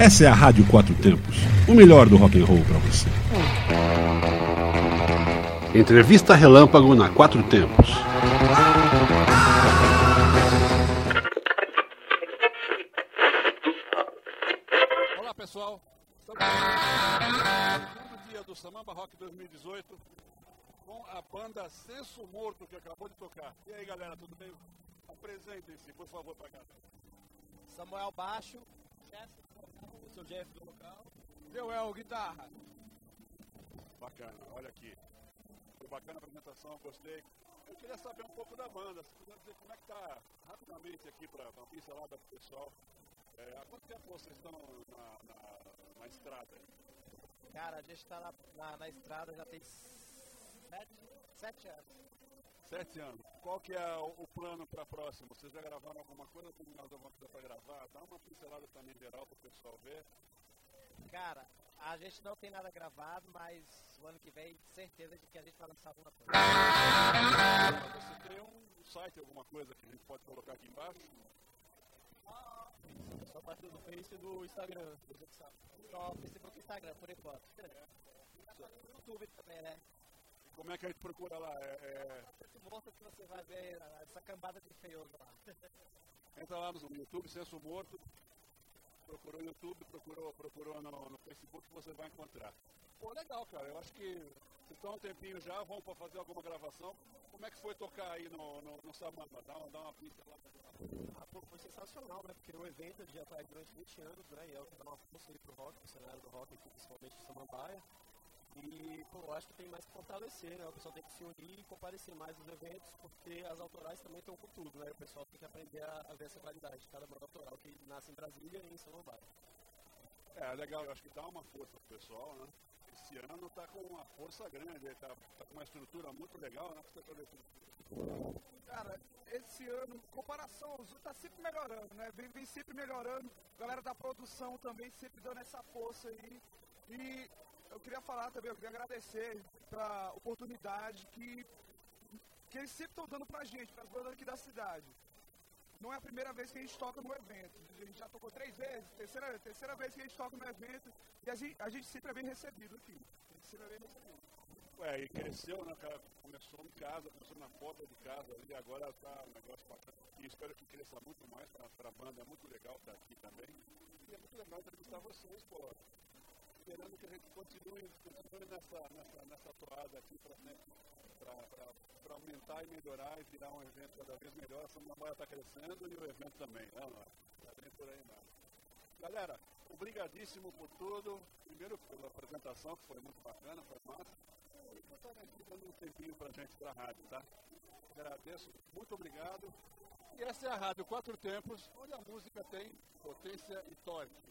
Essa é a Rádio Quatro Tempos, o melhor do rock and roll para você. Entrevista Relâmpago na Quatro Tempos. Olá pessoal, estamos no dia do Samamba Rock 2018 com a banda Senso Morto que acabou de tocar. E aí galera, tudo bem? Apresentem-se, por favor, para cá. Samuel Baixo, eu sou o Jeff do local. Joel, guitarra. Bacana, olha aqui. Foi bacana a apresentação, gostei. Eu queria saber um pouco da banda, se puder dizer como é que tá rapidamente aqui para uma pincelada pro pessoal. É, há quanto tempo vocês estão na, na, na estrada? Cara, a gente tá na, na, na estrada já tem sete, sete anos. Sete anos. Qual que é o, o plano para próximo? Vocês já gravaram alguma coisa? Tem mais alguma coisa para gravar? Dá uma pincelada também geral para o pessoal ver. Cara, a gente não tem nada gravado, mas o ano que vem, certeza de que a gente vai lançar alguma coisa. Você tem um site, alguma coisa que a gente pode colocar aqui embaixo? Só a partir do Face e do Instagram. Só Facebook e Instagram, por enquanto. YouTube também, né? Como é que a gente procura lá? É, é... Mostra que você vai ver essa cambada de feioso lá. Entra lá no YouTube, Censo Morto, procurou no YouTube, procurou, procurou no, no Facebook, você vai encontrar. Pô, legal, cara. Eu acho que estão um tempinho já, vão para fazer alguma gravação. Como é que foi tocar aí no, no, no Samamba? Dá, dá uma pista lá ah, pô, foi sensacional, né? Porque o evento já faz durante 20 anos, né? E é o que dá uma força aí pro rock, pro cenário do rock principalmente o Samambaia. E, pô, eu acho que tem mais que fortalecer, né? O pessoal tem que se unir e comparecer mais nos eventos, porque as autorais também estão com tudo, né? O pessoal tem que aprender a, a ver essa qualidade de cada banda autoral que nasce em Brasília e em São Paulo. É, legal, eu acho que dá uma força pro pessoal, né? Esse ano tá com uma força grande, tá, tá com uma estrutura muito legal, né? Você Cara, esse ano, em comparação aos outros, tá sempre melhorando, né? Vem, vem sempre melhorando. Galera da produção também sempre dando essa força aí. E eu queria falar também, eu queria agradecer pela oportunidade que, que eles sempre estão dando pra gente, para as bandas aqui da cidade. Não é a primeira vez que a gente toca no evento. A gente já tocou três vezes, terceira, terceira vez que a gente toca no evento. E a gente, a gente sempre é bem recebido aqui. A gente sempre é bem recebido. Ué, e cresceu, né, cara? Começou em casa, começou na porta de casa ali, agora tá um negócio bacana. E espero que cresça muito mais para a banda, é muito legal estar aqui também. E é muito legal entrevistar vocês, pô esperando que a gente continue, continue nessa, nessa, nessa toada aqui para aumentar e melhorar e virar um evento cada vez melhor. A Samambaia está crescendo e o evento também, né? Está bem por aí mais. Galera, obrigadíssimo por tudo. Primeiro pela apresentação, que foi muito bacana, foi massa. E por estar dando um tempinho para a gente para a rádio, tá? Agradeço, muito obrigado. E essa é a Rádio Quatro Tempos, onde a música tem potência e torque.